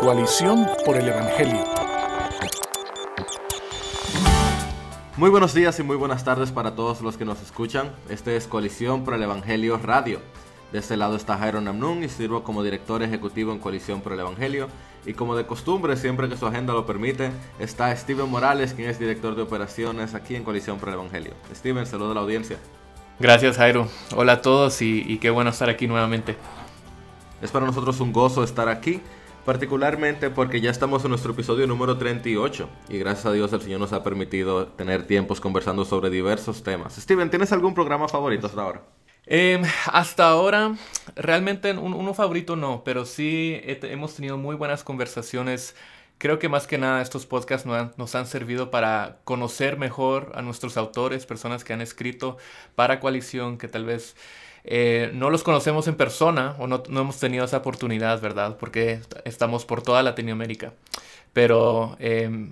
Coalición por el Evangelio. Muy buenos días y muy buenas tardes para todos los que nos escuchan. Este es Coalición por el Evangelio Radio. De este lado está Jairo Namnun y sirvo como director ejecutivo en Coalición por el Evangelio. Y como de costumbre, siempre que su agenda lo permite, está Steven Morales, quien es director de operaciones aquí en Coalición por el Evangelio. Steven, saludo a la audiencia. Gracias Jairo. Hola a todos y, y qué bueno estar aquí nuevamente. Es para nosotros un gozo estar aquí particularmente porque ya estamos en nuestro episodio número 38 y gracias a Dios el Señor nos ha permitido tener tiempos conversando sobre diversos temas. Steven, ¿tienes algún programa favorito hasta ahora? Eh, hasta ahora, realmente un, uno favorito no, pero sí hemos tenido muy buenas conversaciones. Creo que más que nada estos podcasts nos han, nos han, servido para conocer mejor a nuestros autores, personas que han escrito para coalición, que tal vez eh, no los conocemos en persona o no, no, hemos tenido esa oportunidad, ¿verdad? Porque estamos por toda Latinoamérica. Pero eh,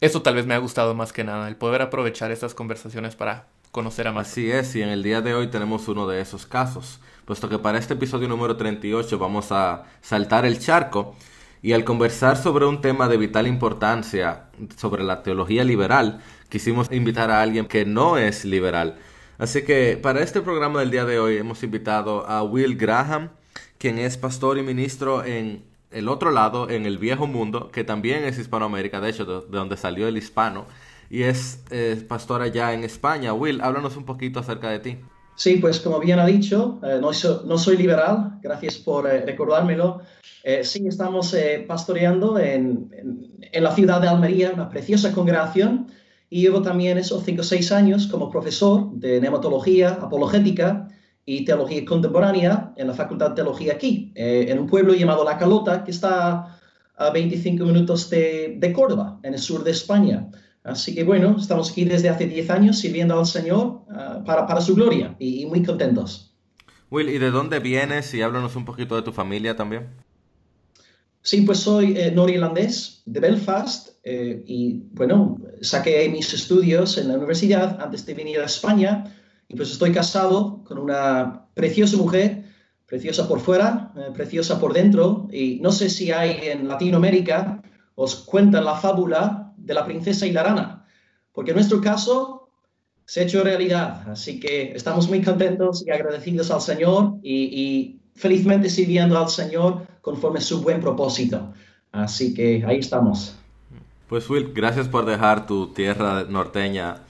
eso tal vez me ha gustado más que nada, el poder aprovechar estas conversaciones para conocer a más. Así es, y en el día de hoy tenemos uno de esos casos, puesto que para este episodio número 38 vamos a saltar el charco y al conversar sobre un tema de vital importancia, sobre la teología liberal, quisimos invitar a alguien que no es liberal. Así que para este programa del día de hoy hemos invitado a Will Graham, quien es pastor y ministro en el otro lado, en el viejo mundo, que también es Hispanoamérica, de hecho, de, de donde salió el hispano y es eh, pastor allá en España. Will, háblanos un poquito acerca de ti. Sí, pues como bien ha dicho, eh, no, so, no, soy liberal, gracias por eh, recordármelo. Eh, sí, estamos pastoreando en, en, la ciudad de Almería, una preciosa congregación, y llevo también esos cinco o seis años como profesor de nematología, apologética y teología contemporánea en la Facultad de Teología aquí, en un pueblo llamado La Calota, que está a 25 minutos de, de Córdoba, en el sur de España. Así que bueno, estamos aquí desde hace 10 años sirviendo al Señor uh, para, para, su gloria y, y, muy contentos. Will, ¿y de dónde vienes? Y háblanos un poquito de tu familia también. Sí, pues soy eh, norirlandés de Belfast eh, y bueno, saqué mis estudios en la universidad antes de venir a España y pues estoy casado con una preciosa mujer, preciosa por fuera, eh, preciosa por dentro y no sé si hay en Latinoamérica, os cuentan la fábula de la princesa y la rana, porque en nuestro caso se ha hecho realidad. Así que estamos muy contentos y agradecidos al Señor y, y felizmente sirviendo al Señor conforme su buen propósito. Así que ahí estamos. Pues Will, gracias por dejar tu tierra norteña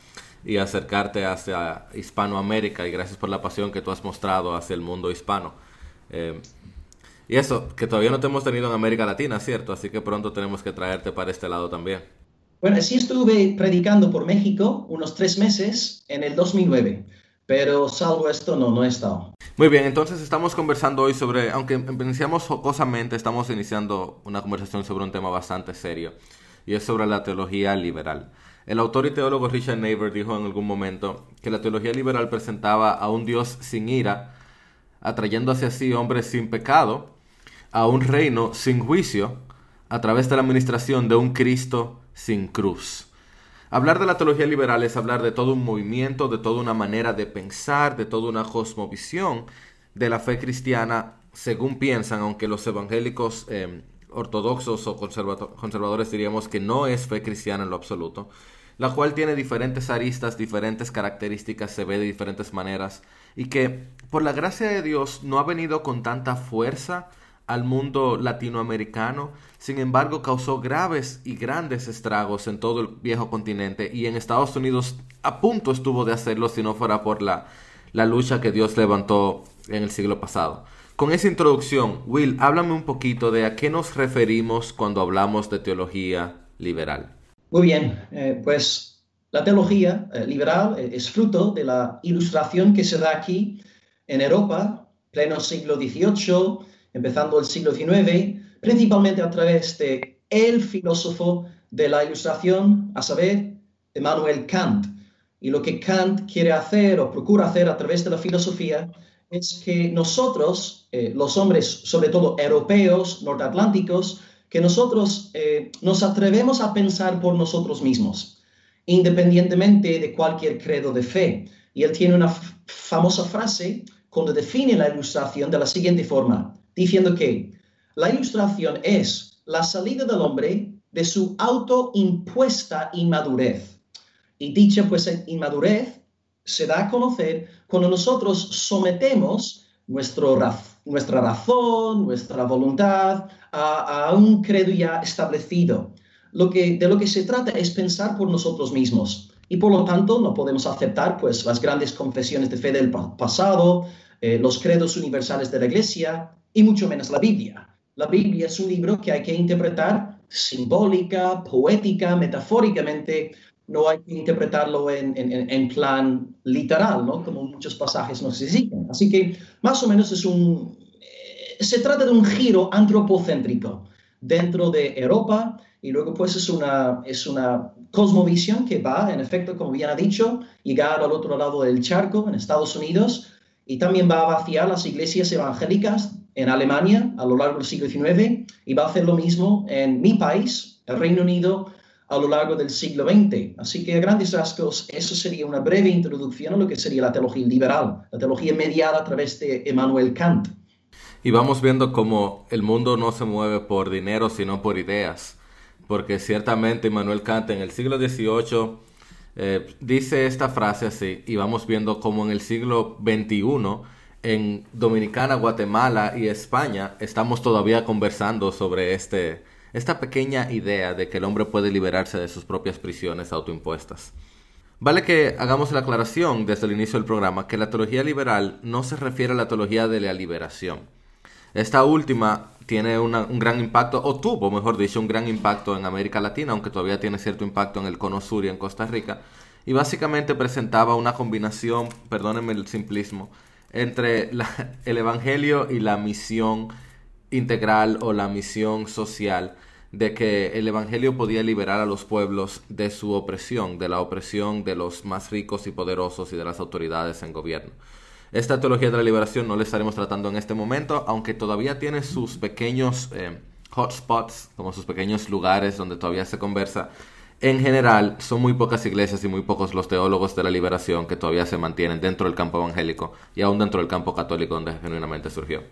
y acercarte hacia Hispanoamérica y gracias por la pasión que tú has mostrado hacia el mundo hispano. Eh, y eso, que todavía no te hemos tenido en América Latina, ¿cierto? Así que pronto tenemos que traerte para este lado también. Bueno, sí estuve predicando por México unos tres meses en el 2009, pero salvo esto no, no he estado. Muy bien, entonces estamos conversando hoy sobre, aunque iniciamos jocosamente, estamos iniciando una conversación sobre un tema bastante serio, y es sobre la teología liberal. El autor y teólogo Richard Neighbor dijo en algún momento que la teología liberal presentaba a un Dios sin ira, atrayendo hacia sí hombres sin pecado, a un reino sin juicio, a través de la administración de un Cristo sin cruz. Hablar de la teología liberal es hablar de todo un movimiento, de toda una manera de pensar, de toda una cosmovisión de la fe cristiana, según piensan, aunque los evangélicos eh, ortodoxos o conservadores diríamos que no es fe cristiana en lo absoluto, la cual tiene diferentes aristas, diferentes características, se ve de diferentes maneras, y que por la gracia de Dios no ha venido con tanta fuerza al mundo latinoamericano, sin embargo causó graves y grandes estragos en todo el viejo continente y en Estados Unidos a punto estuvo de hacerlo si no fuera por la, la lucha que Dios levantó en el siglo pasado. Con esa introducción, Will, háblame un poquito de a qué nos referimos cuando hablamos de teología liberal. Muy bien, eh, pues la teología eh, liberal eh, es fruto de la ilustración que se da aquí en Europa, pleno siglo XVIII, empezando el siglo XIX, principalmente a través de el filósofo de la ilustración, a saber, Emmanuel Kant. Y lo que Kant quiere hacer o procura hacer a través de la filosofía es que nosotros, eh, los hombres, sobre todo europeos, norteatlánticos, que nosotros eh, nos atrevemos a pensar por nosotros mismos, independientemente de cualquier credo de fe. Y él tiene una famosa frase cuando define la ilustración de la siguiente forma, diciendo que la ilustración es la salida del hombre de su autoimpuesta inmadurez. Y dicha pues inmadurez se da a conocer cuando nosotros sometemos nuestro, nuestra razón, nuestra voluntad a, un credo ya establecido. Lo que, de lo que se trata es pensar por nosotros mismos y por lo tanto no podemos aceptar pues las grandes confesiones de fe del pasado, eh, los credos universales de la Iglesia y mucho menos la Biblia. La Biblia es un libro que hay que interpretar simbólica, poética, metafóricamente, no hay que interpretarlo en, en, plan literal, ¿no? Como muchos pasajes nos exigen. Así que más o menos es un, eh, se trata de un giro antropocéntrico dentro de Europa y luego pues es una, es una cosmovisión que va, en efecto, como bien ha dicho, llegar al otro lado del charco, en Estados Unidos, y también va a vaciar las iglesias evangélicas en Alemania a lo largo del siglo XIX y va a hacer lo mismo en mi país, el Reino Unido, a lo largo del siglo XX. Así que a grandes rasgos, eso sería una breve introducción a lo que sería la teología liberal, la teología mediada a través de Emmanuel Kant. Y vamos viendo cómo el mundo no se mueve por dinero, sino por ideas. Porque ciertamente Emmanuel Kant en el siglo XVIII eh, dice esta frase así, y vamos viendo cómo en el siglo XXI, en Dominicana, Guatemala y España, estamos todavía conversando sobre este, esta pequeña idea de que el hombre puede liberarse de sus propias prisiones autoimpuestas. Vale que hagamos la aclaración desde el inicio del programa que la teología liberal no se refiere a la teología de la liberación. Esta última tiene un gran impacto, o tuvo, mejor dicho, un gran impacto en América Latina, aunque todavía tiene cierto impacto en el cono sur y en Costa Rica, y básicamente presentaba una combinación, perdónenme el simplismo, entre el Evangelio y la misión integral o la misión social de que el Evangelio podía liberar a los pueblos de su opresión, de la opresión de los más ricos y poderosos y de las autoridades en gobierno. Esta teología de la liberación no la estaremos tratando en este momento, aunque todavía tiene sus pequeños eh, hotspots, como sus pequeños lugares donde todavía se conversa. En general, son muy pocas iglesias y muy pocos los teólogos de la liberación que todavía se mantienen dentro del campo evangélico y aún dentro del campo católico donde genuinamente surgió.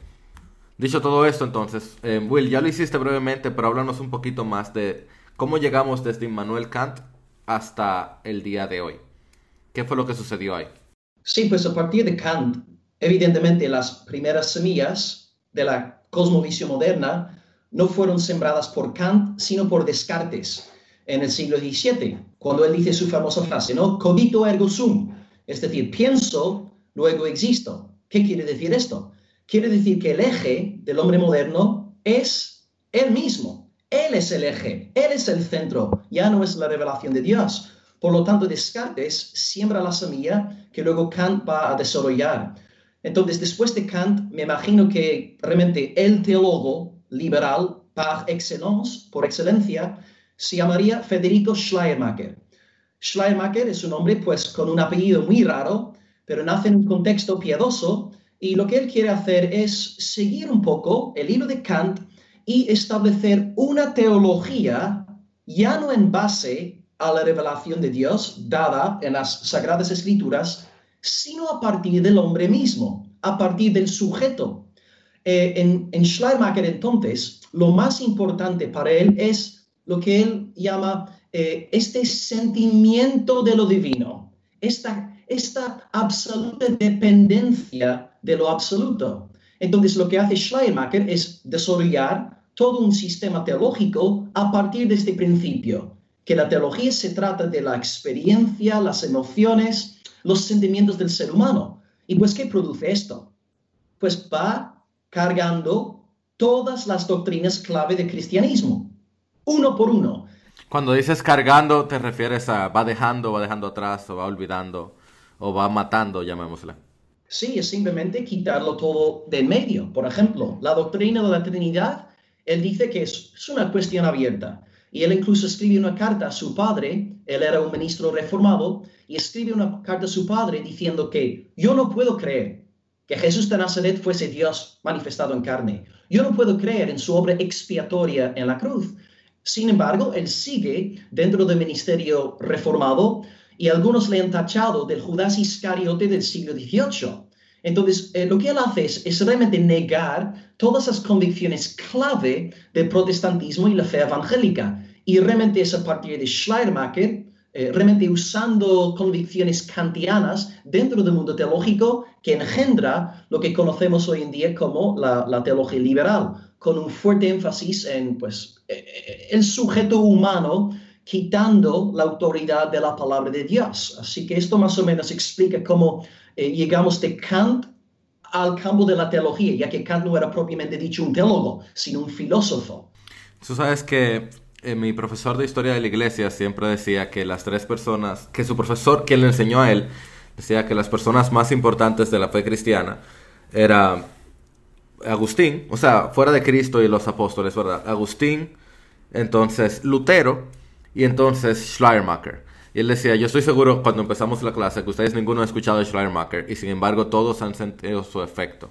Dicho todo esto, entonces, eh, Will, ya lo hiciste brevemente, pero háblanos un poquito más de cómo llegamos desde Immanuel Kant hasta el día de hoy. ¿Qué fue lo que sucedió ahí? Sí, pues a partir de Kant, evidentemente las primeras semillas de la cosmovisión moderna no fueron sembradas por Kant, sino por Descartes en el siglo XVII, cuando él dice su famosa frase, ¿no? Cogito ergo sum, es decir, pienso, luego existo. ¿Qué quiere decir esto? Quiere decir que el eje del hombre moderno es él mismo. Él es el eje, él es el centro, ya no es la revelación de Dios. Por lo tanto, Descartes siembra la semilla que luego Kant va a desarrollar. Entonces, después de Kant, me imagino que realmente el teólogo liberal par excellence, por excelencia, se llamaría Federico Schleiermacher. Schleiermacher es un hombre pues con un apellido muy raro, pero nace en un contexto piadoso y lo que él quiere hacer es seguir un poco el hilo de Kant y establecer una teología ya no en base a la revelación de Dios dada en las Sagradas Escrituras, sino a partir del hombre mismo, a partir del sujeto. Eh, en, en Schleiermacher entonces, lo más importante para él es lo que él llama eh, este sentimiento de lo divino, esta, esta absoluta dependencia de lo absoluto. Entonces, lo que hace Schleiermacher es desarrollar todo un sistema teológico a partir de este principio que la teología se trata de la experiencia, las emociones, los sentimientos del ser humano. ¿Y pues qué produce esto? Pues va cargando todas las doctrinas clave del cristianismo, uno por uno. Cuando dices cargando, te refieres a va dejando, va dejando atrás, o va olvidando, o va matando, llamémosla. Sí, es simplemente quitarlo todo de medio. Por ejemplo, la doctrina de la Trinidad, él dice que es una cuestión abierta. Y él incluso escribe una carta a su padre, él era un ministro reformado, y escribe una carta a su padre diciendo que yo no puedo creer que Jesús de Nazaret fuese Dios manifestado en carne. Yo no puedo creer en su obra expiatoria en la cruz. Sin embargo, él sigue dentro del ministerio reformado y algunos le han tachado del Judas Iscariote del siglo XVIII. Entonces, eh, lo que él hace es, realmente negar todas las convicciones clave del protestantismo y la fe evangélica. Y realmente es a partir de Schleiermacher, eh, realmente usando convicciones kantianas dentro del mundo teológico que engendra lo que conocemos hoy en día como la, la teología liberal, con un fuerte énfasis en pues, eh, el sujeto humano quitando la autoridad de la palabra de Dios. Así que esto más o menos explica cómo eh, llegamos de Kant al campo de la teología, ya que Kant no era propiamente dicho un teólogo, sino un filósofo. Tú sabes que eh, mi profesor de historia de la iglesia siempre decía que las tres personas, que su profesor, quien le enseñó a él, decía que las personas más importantes de la fe cristiana era Agustín, o sea, fuera de Cristo y los apóstoles, ¿verdad? Agustín, entonces Lutero y entonces Schleiermacher. Y él decía, yo estoy seguro cuando empezamos la clase que ustedes ninguno ha escuchado Schleiermacher y sin embargo todos han sentido su efecto.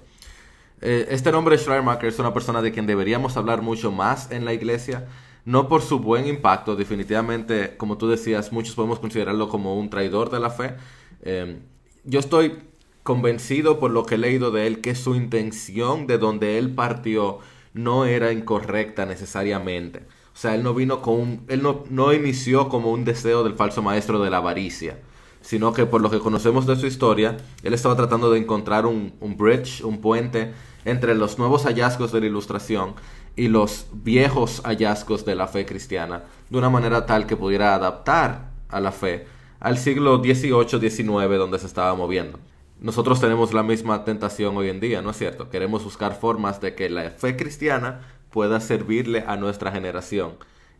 Eh, este nombre Schleiermacher es una persona de quien deberíamos hablar mucho más en la iglesia, no por su buen impacto, definitivamente, como tú decías, muchos podemos considerarlo como un traidor de la fe. Eh, yo estoy convencido por lo que he leído de él que su intención de donde él partió no era incorrecta necesariamente. O sea, él no vino con un, él no, no inició como un deseo del falso maestro de la avaricia, sino que por lo que conocemos de su historia, él estaba tratando de encontrar un, un bridge, un puente entre los nuevos hallazgos de la ilustración y los viejos hallazgos de la fe cristiana, de una manera tal que pudiera adaptar a la fe al siglo XVIII-XIX donde se estaba moviendo. Nosotros tenemos la misma tentación hoy en día, ¿no es cierto? Queremos buscar formas de que la fe cristiana pueda servirle a nuestra generación.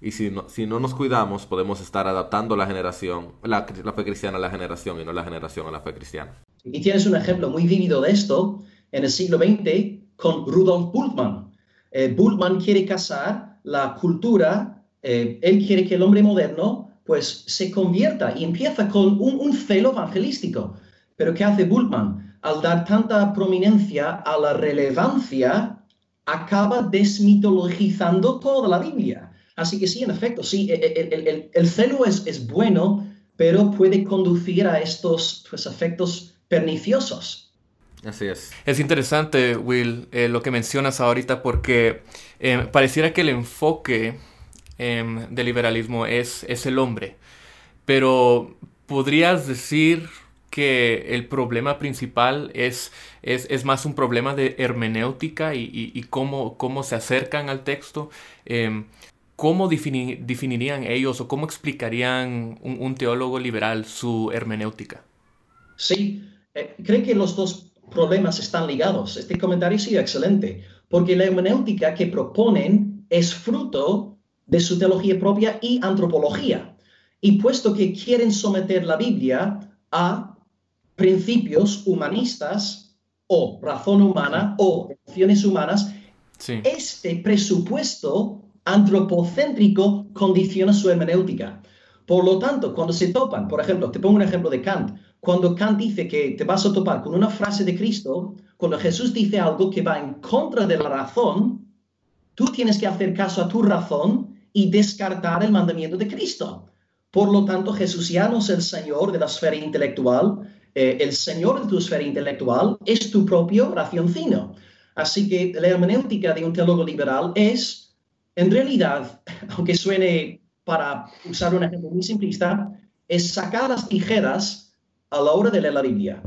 Y si no, si no nos cuidamos, podemos estar adaptando la generación, la, fe cristiana a la generación y no la generación a la fe cristiana. Y tienes un ejemplo muy vívido de esto en el siglo XX con Rudolf Bultmann. Eh, Bultmann quiere casar la cultura, eh, él quiere que el hombre moderno pues se convierta y empieza con un, un celo evangelístico. Pero ¿qué hace Bultmann? Al dar tanta prominencia a la relevancia acaba desmitologizando toda la Biblia. Así que sí, en efecto, sí, el, celo es, es, bueno, pero puede conducir a estos pues, efectos perniciosos. Así es. Es interesante, Will, eh, lo que mencionas ahorita, porque eh, pareciera que el enfoque em, del liberalismo es, es el hombre, pero podrías decir que el problema principal es, es, más un problema de hermenéutica y, cómo, cómo, se acercan al texto. Em, ¿Cómo definirían ellos o cómo explicarían un, teólogo liberal su hermenéutica? Sí, eh, creo que los dos problemas están ligados. Este comentario ha sido excelente, porque la hermenéutica que proponen es fruto de su teología propia y antropología. Y puesto que quieren someter la Biblia a principios humanistas o razón humana o emociones humanas, este presupuesto antropocéntrico condiciona su hermenéutica. Por lo tanto, cuando se topan, por ejemplo, te pongo un ejemplo de Kant, cuando Kant dice que te vas a topar con una frase de Cristo, cuando Jesús dice algo que va en contra de la razón, tú tienes que hacer caso a tu razón y descartar el mandamiento de Cristo. Por lo tanto, Jesús ya no es el Señor de la esfera intelectual, eh, el señor de tu esfera intelectual es tu propio racioncino. Así que la hermenéutica de un teólogo liberal es, en realidad, aunque suene para usar un ejemplo muy simplista, es sacar las tijeras a la hora de leer la Biblia.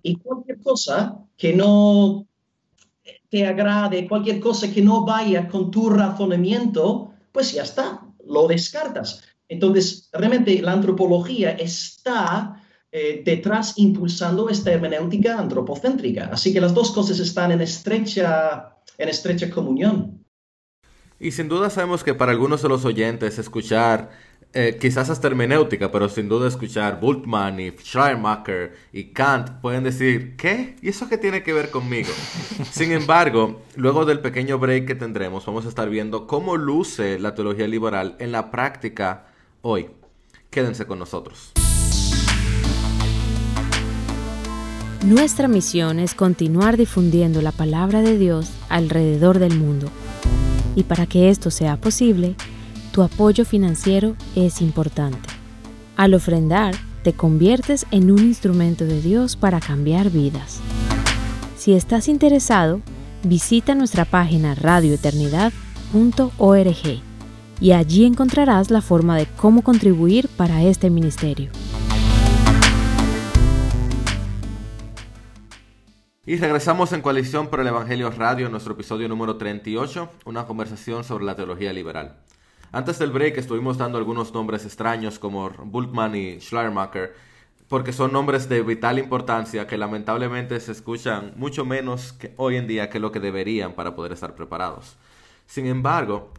Y cualquier cosa que no te agrade, cualquier cosa que no vaya con tu razonamiento, pues ya está, lo descartas. Entonces, realmente la antropología está eh, detrás impulsando esta hermenéutica antropocéntrica. Así que las dos cosas están en estrecha, en estrecha comunión. Y sin duda sabemos que para algunos de los oyentes escuchar eh, quizás hasta hermenéutica, pero sin duda escuchar Bultmann y Schleiermacher y Kant pueden decir, ¿qué? ¿Y eso qué tiene que ver conmigo? sin embargo, luego del pequeño break que tendremos, vamos a estar viendo cómo luce la teología liberal en la práctica hoy. Quédense con nosotros. Nuestra misión es continuar difundiendo la palabra de Dios alrededor del mundo. Y para que esto sea posible, tu apoyo financiero es importante. Al ofrendar, te conviertes en un instrumento de Dios para cambiar vidas. Si estás interesado, visita nuestra página radioeternidad.org y allí encontrarás la forma de cómo contribuir para este ministerio. Y regresamos en Coalición por el Evangelio Radio, en nuestro episodio número 38, una conversación sobre la teología liberal. Antes del break estuvimos dando algunos nombres extraños como Bultmann y Schleiermacher, porque son nombres de vital importancia que lamentablemente se escuchan mucho menos que hoy en día que lo que deberían para poder estar preparados. Sin embargo,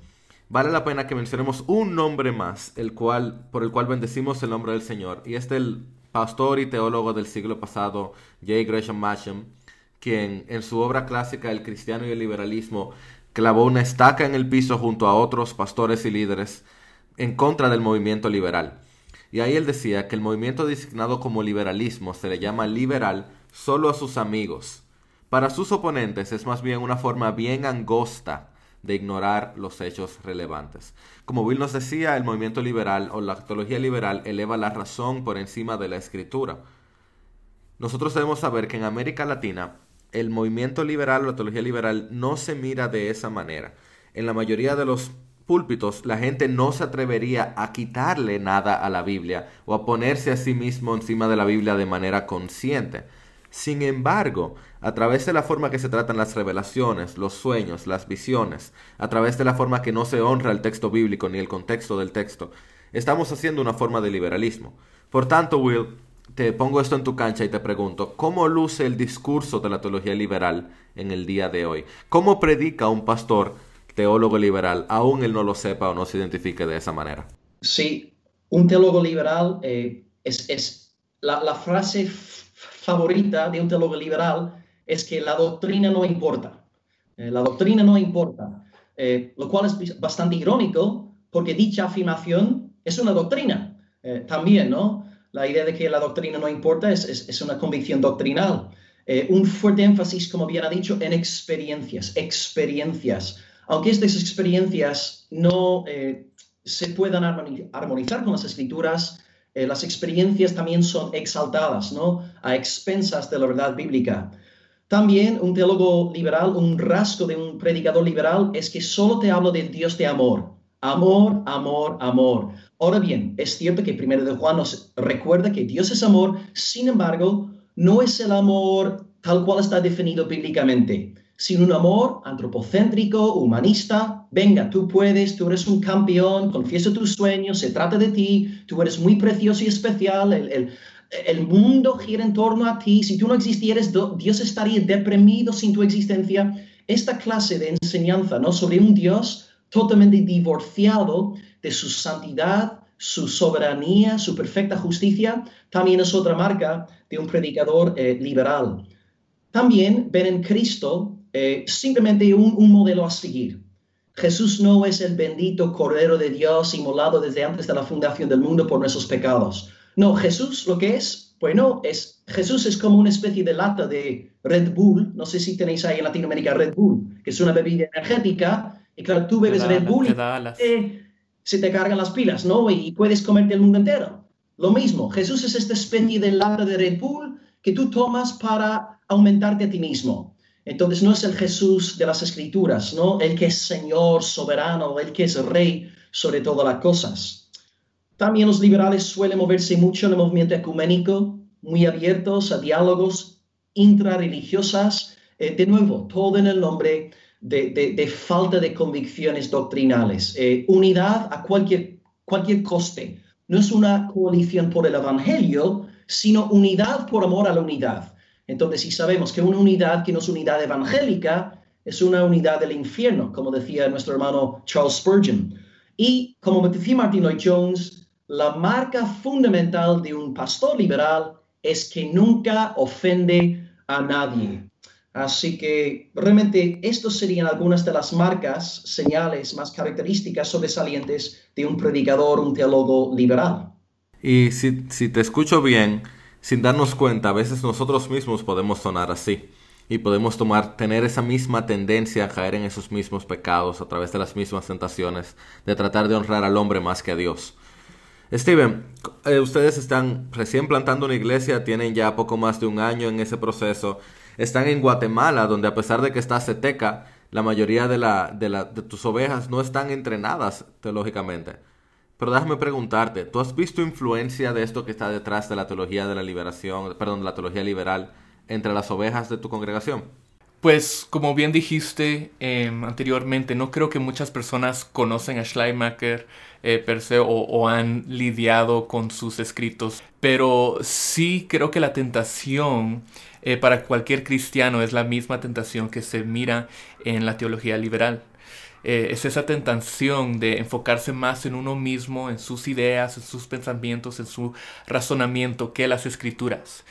vale la pena que mencionemos un nombre más, el cual, por el cual bendecimos el nombre del Señor, y es del pastor y teólogo del siglo pasado, J. Gresham Machen, quien en su obra clásica El cristiano y el liberalismo clavó una estaca en el piso junto a otros pastores y líderes en contra del movimiento liberal. Y ahí él decía que el movimiento designado como liberalismo se le llama liberal solo a sus amigos. Para sus oponentes es más bien una forma bien angosta de ignorar los hechos relevantes. Como Will nos decía, el movimiento liberal o la teología liberal eleva la razón por encima de la escritura. Nosotros debemos saber que en América Latina el movimiento liberal o la teología liberal no se mira de esa manera. En la mayoría de los púlpitos la gente no se atrevería a quitarle nada a la Biblia o a ponerse a sí mismo encima de la Biblia de manera consciente. Sin embargo, a través de la forma que se tratan las revelaciones, los sueños, las visiones, a través de la forma que no se honra el texto bíblico ni el contexto del texto, estamos haciendo una forma de liberalismo. Por tanto, Will, te pongo esto en tu cancha y te pregunto, ¿cómo luce el discurso de la teología liberal en el día de hoy? ¿Cómo predica un pastor teólogo liberal, aún él no lo sepa o no se identifique de esa manera? Sí, un teólogo liberal eh, es, la, frase favorita de un teólogo liberal es que la doctrina no importa. Eh, la doctrina no importa, eh, lo cual es bastante irónico porque dicha afirmación es una doctrina también, ¿no? La idea de que la doctrina no importa es, una convicción doctrinal. Eh, un fuerte énfasis, como bien ha dicho, en experiencias, experiencias. Aunque estas experiencias no eh, se puedan armonizar con las escrituras, eh, las experiencias también son exaltadas, ¿no? A expensas de la verdad bíblica. También un teólogo liberal, un rasgo de un predicador liberal es que solo te hablo del Dios de amor. Amor, amor, amor. Ahora bien, es cierto que primero de Juan nos recuerda que Dios es amor, sin embargo, no es el amor tal cual está definido bíblicamente, sino un amor antropocéntrico, humanista. Venga, tú puedes, tú eres un campeón, confiesa tus sueños, se trata de ti, tú eres muy precioso y especial, el, el, mundo gira en torno a ti, si tú no existieras, Dios estaría deprimido sin tu existencia. Esta clase de enseñanza, ¿no? Sobre un Dios totalmente divorciado de su santidad, su soberanía, su perfecta justicia, también es otra marca de un predicador eh, liberal. También ven en Cristo eh, simplemente un, un, modelo a seguir. Jesús no es el bendito Cordero de Dios inmolado desde antes de la fundación del mundo por nuestros pecados. No, Jesús lo que es, bueno, es, Jesús es como una especie de lata de Red Bull, no sé si tenéis ahí en Latinoamérica Red Bull, que es una bebida energética y claro, tú bebes Red Bull y se te cargan las pilas, ¿no? Y puedes comerte el mundo entero. Lo mismo, Jesús es esta especie de lata de Red Bull que tú tomas para aumentarte a ti mismo. Entonces no es el Jesús de las Escrituras, ¿no? El que es Señor, soberano, el que es Rey sobre todas las cosas. También los liberales suelen moverse mucho en el movimiento ecuménico, muy abiertos a diálogos intrareligiosas. Eh, de nuevo, todo en el nombre de, falta de convicciones doctrinales. Eh, unidad a cualquier, cualquier coste. No es una coalición por el Evangelio, sino unidad por amor a la unidad. Entonces, si sabemos que una unidad que no es unidad evangélica, es una unidad del infierno, como decía nuestro hermano Charles Spurgeon. Y como decía Martin Lloyd Jones, la marca fundamental de un pastor liberal es que nunca ofende a nadie. Así que realmente estas serían algunas de las marcas, señales más características sobresalientes de un predicador, un teólogo liberal. Y si, te escucho bien, sin darnos cuenta, a veces nosotros mismos podemos sonar así y podemos tomar, tener esa misma tendencia a caer en esos mismos pecados a través de las mismas tentaciones, de tratar de honrar al hombre más que a Dios. Steven, eh, ustedes están recién plantando una iglesia, tienen ya poco más de un año en ese proceso están en Guatemala, donde a pesar de que está seteca, la mayoría de, la, de, la, de tus ovejas no están entrenadas teológicamente. Pero déjame preguntarte, ¿tú has visto influencia de esto que está detrás de la teología de la liberación, perdón, de la teología liberal entre las ovejas de tu congregación? Pues como bien dijiste em, anteriormente, no creo que muchas personas conocen a Schleimacher eh, per se o, han lidiado con sus escritos, pero sí creo que la tentación eh, para cualquier cristiano es la misma tentación que se mira en la teología liberal. Eh, es esa tentación de enfocarse más en uno mismo, en sus ideas, en sus pensamientos, en su razonamiento que las escrituras.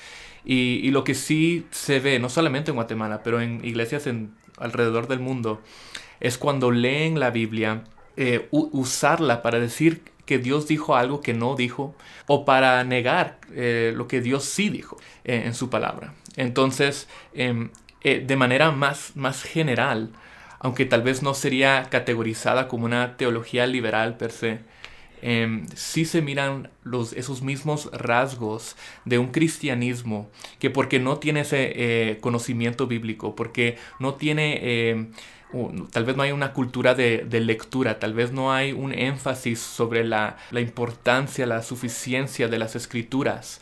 Y, lo que sí se ve, no solamente en Guatemala, pero en iglesias alrededor del mundo, es cuando leen la Biblia, eh, usarla para decir que Dios dijo algo que no dijo o para negar eh, lo que Dios sí dijo en su palabra. Entonces, em, de manera más, más general, aunque tal vez no sería categorizada como una teología liberal per se, eh, sí se miran esos mismos rasgos de un cristianismo que porque no tiene ese eh, conocimiento bíblico, porque no tiene, em, tal vez no hay una cultura de, lectura, tal vez no hay un énfasis sobre la, la importancia, la suficiencia de las escrituras.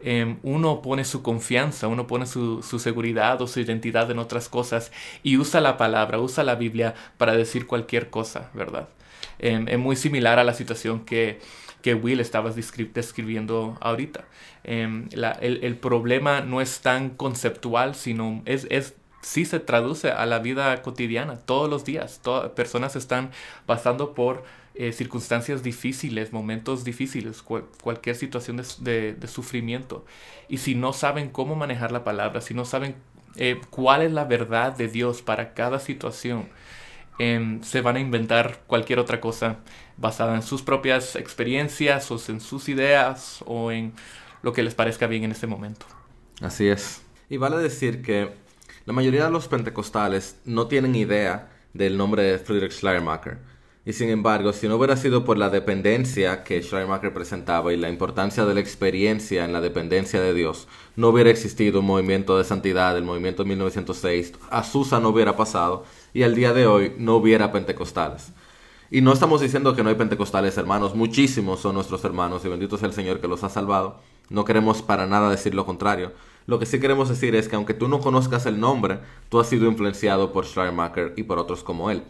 Em, uno pone su confianza, uno pone su, seguridad o su identidad en otras cosas y usa la palabra, usa la Biblia para decir cualquier cosa, ¿verdad? Em, es muy similar a la situación que, que Will estaba describiendo ahorita. Em, el, problema no es tan conceptual, sino es, es sí se traduce a la vida cotidiana, todos los días. personas están pasando por eh, circunstancias difíciles, momentos difíciles, cualquier situación de, sufrimiento. Y si no saben cómo manejar la palabra, si no saben eh, cuál es la verdad de Dios para cada situación, em, se van a inventar cualquier otra cosa basada en sus propias experiencias o en sus ideas o en lo que les parezca bien en ese momento. Así es. Y vale decir que la mayoría de los pentecostales no tienen idea del nombre de Friedrich Schleiermacher. Y sin embargo, si no hubiera sido por la dependencia que Schleiermacher presentaba y la importancia de la experiencia en la dependencia de Dios, no hubiera existido un movimiento de santidad, el movimiento de 1906, Azusa no hubiera pasado y al día de hoy no hubiera pentecostales. Y no estamos diciendo que no hay pentecostales hermanos, muchísimos son nuestros hermanos y bendito sea el Señor que los ha salvado. No queremos para nada decir lo contrario. Lo que sí queremos decir es que aunque tú no conozcas el nombre, tú has sido influenciado por Schleiermacher y por otros como él.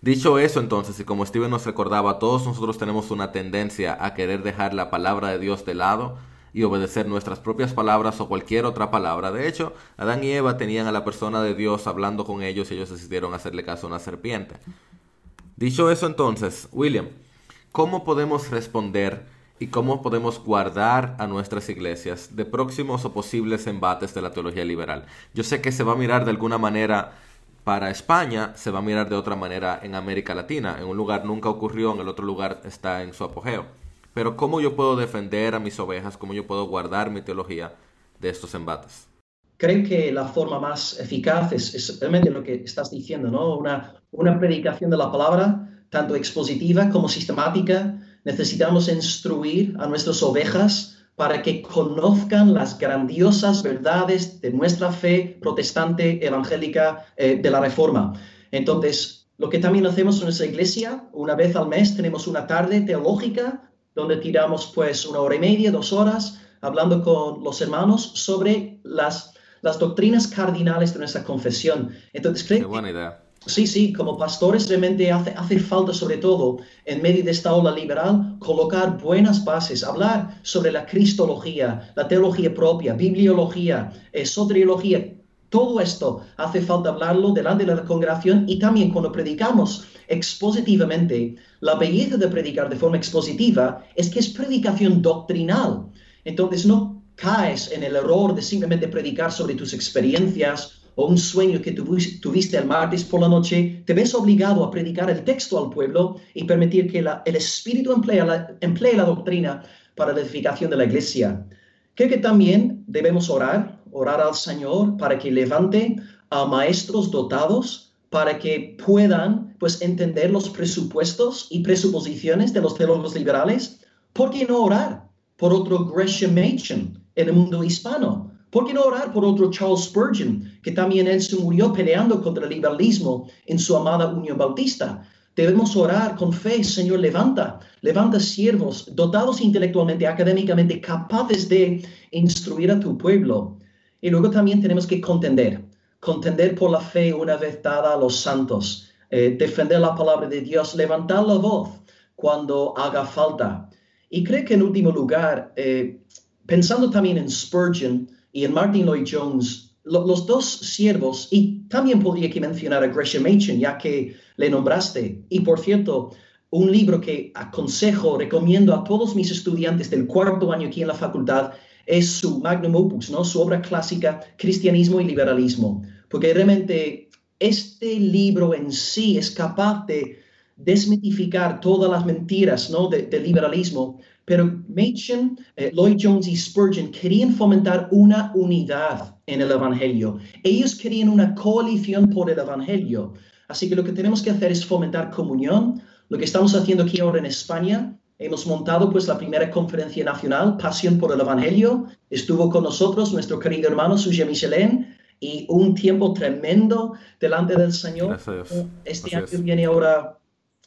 Dicho eso entonces, y como Steven nos recordaba, todos nosotros tenemos una tendencia a querer dejar la palabra de Dios de lado y obedecer nuestras propias palabras o cualquier otra palabra. De hecho, Adán y Eva tenían a la persona de Dios hablando con ellos y ellos decidieron hacerle caso a una serpiente. Dicho eso entonces, William, ¿cómo podemos responder y cómo podemos guardar a nuestras iglesias de próximos o posibles embates de la teología liberal? Yo sé que se va a mirar de alguna manera para España se va a mirar de otra manera en América Latina. En un lugar nunca ocurrió, en el otro lugar está en su apogeo. Pero ¿cómo yo puedo defender a mis ovejas? ¿Cómo yo puedo guardar mi teología de estos embates? Creo que la forma más eficaz es, realmente lo que estás diciendo, ¿no? Una, una predicación de la palabra, tanto expositiva como sistemática. Necesitamos instruir a nuestras ovejas para que conozcan las grandiosas verdades de nuestra fe protestante evangélica eh, de la Reforma. Entonces, lo que también hacemos en nuestra iglesia, una vez al mes tenemos una tarde teológica donde tiramos pues una hora y media, dos horas, hablando con los hermanos sobre las, las doctrinas cardinales de nuestra confesión. Entonces, Qué buena idea Sí, sí, como pastores realmente hace, hace falta sobre todo en medio de esta ola liberal colocar buenas bases, hablar sobre la cristología, la teología propia, bibliología, soteriología, todo esto hace falta hablarlo delante de la congregación y también cuando predicamos expositivamente, la belleza de predicar de forma expositiva es que es predicación doctrinal. Entonces no caes en el error de simplemente predicar sobre tus experiencias o un sueño que tuviste el martes por la noche, te ves obligado a predicar el texto al pueblo y permitir que el Espíritu emplee la, doctrina para la edificación de la iglesia. Creo que también debemos orar, orar al Señor para que levante a maestros dotados para que puedan pues entender los presupuestos y presuposiciones de los teólogos liberales. ¿Por qué no orar por otro Gresham Machen en el mundo hispano? ¿Por qué no orar por otro Charles Spurgeon, que también él se murió peleando contra el liberalismo en su amada Unión Bautista? Debemos orar con fe, Señor, levanta, levanta siervos dotados intelectualmente, académicamente, capaces de instruir a tu pueblo. Y luego también tenemos que contender, contender por la fe una vez dada a los santos, eh, defender la palabra de Dios, levantar la voz cuando haga falta. Y creo que en último lugar, eh, pensando también en Spurgeon, y en Martin Lloyd Jones, los dos siervos, y también podría que mencionar a Gresham Machen, ya que le nombraste, y por cierto, un libro que aconsejo, recomiendo a todos mis estudiantes del cuarto año aquí en la facultad, es su magnum opus, ¿no? su obra clásica, Cristianismo y Liberalismo, porque realmente este libro en sí es capaz de desmitificar todas las mentiras ¿no? del liberalismo, pero Machen, eh, Lloyd Jones y Spurgeon querían fomentar una unidad en el Evangelio. Ellos querían una coalición por el Evangelio. Así que lo que tenemos que hacer es fomentar comunión. Lo que estamos haciendo aquí ahora en España, hemos montado pues la primera conferencia nacional, Pasión por el Evangelio. Estuvo con nosotros nuestro querido hermano Suja Michelin y un tiempo tremendo delante del Señor. Este año viene ahora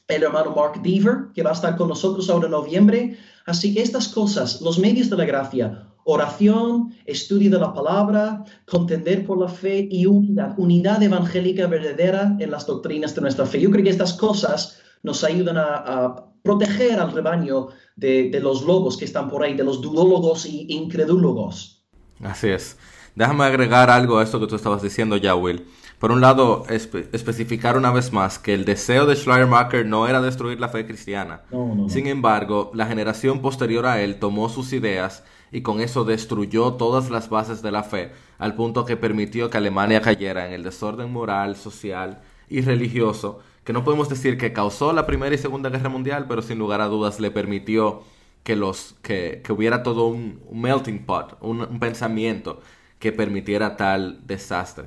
el hermano Mark Deaver, que va a estar con nosotros ahora en noviembre. Así que estas cosas, los medios de la gracia, oración, estudio de la palabra, contender por la fe y unidad, unidad evangélica verdadera en las doctrinas de nuestra fe. Yo creo que estas cosas nos ayudan a, proteger al rebaño de, los lobos que están por ahí, de los dudólogos y incredúlogos. Así es. Déjame agregar algo a esto que tú estabas diciendo ya, Will. Por un lado, especificar una vez más que el deseo de Schleiermacher no era destruir la fe cristiana. Sin embargo, la generación posterior a él tomó sus ideas y con eso destruyó todas las bases de la fe, al punto que permitió que Alemania cayera en el desorden moral, social y religioso, que no podemos decir que causó la Primera y Segunda Guerra Mundial, pero sin lugar a dudas le permitió que, los, que, hubiera todo un, melting pot, un pensamiento que permitiera tal desastre.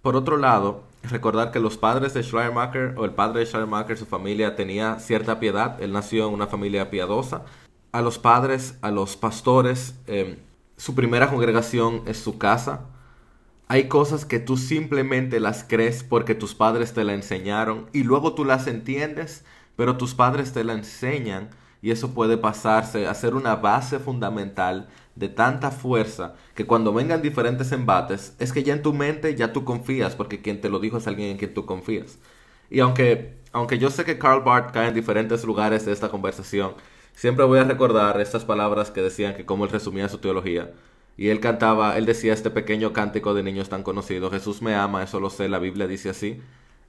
Por otro lado, recordar que los padres de Schleiermacher o el padre de Schleiermacher, su familia tenía cierta piedad, él nació en una familia piadosa. A los padres, a los pastores, em, su primera congregación es su casa. Hay cosas que tú simplemente las crees porque tus padres te la enseñaron y luego tú las entiendes, pero tus padres te la enseñan y eso puede pasarse a ser una base fundamental de tanta fuerza que cuando vengan diferentes embates es que ya en tu mente ya tú confías porque quien te lo dijo es alguien en quien tú confías. Y aunque, aunque yo sé que Karl Barth cae en diferentes lugares de esta conversación, siempre voy a recordar estas palabras que decían que como él resumía su teología. Y él cantaba, él decía este pequeño cántico de niños tan conocido, Jesús me ama, eso lo sé, la Biblia dice así.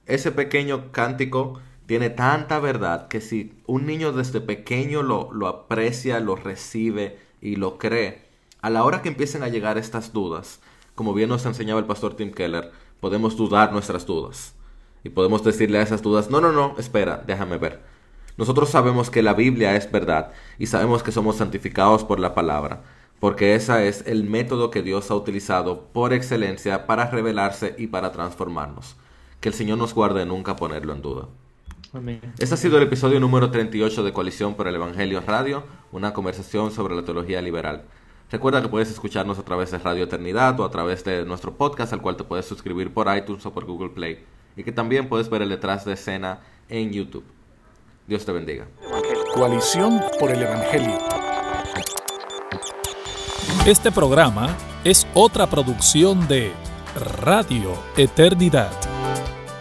Ese pequeño cántico tiene tanta verdad que si un niño desde pequeño lo, aprecia, lo recibe y lo cree, a la hora que empiecen a llegar estas dudas, como bien nos enseñaba el pastor Tim Keller, podemos dudar nuestras dudas. Y podemos decirle a esas dudas, no, no, no, espera, déjame ver. Nosotros sabemos que la Biblia es verdad y sabemos que somos santificados por la palabra, porque ese es el método que Dios ha utilizado por excelencia para revelarse y para transformarnos. Que el Señor nos guarde nunca ponerlo en duda. Este ha sido el episodio número 38 de Coalición por el Evangelio Radio, una conversación sobre la teología liberal. Recuerda que puedes escucharnos a través de Radio Eternidad o a través de nuestro podcast al cual te puedes suscribir por iTunes o por Google Play y que también puedes ver el detrás de escena en YouTube. Dios te bendiga. Coalición por el Evangelio. Este programa es otra producción de Radio Eternidad.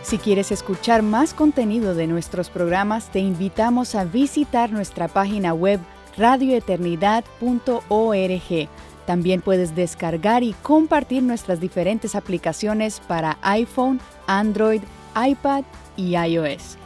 Si quieres escuchar más contenido de nuestros programas, te invitamos a visitar nuestra página web radioeternidad.org. También puedes descargar y compartir nuestras diferentes aplicaciones para iPhone, Android, iPad y iOS.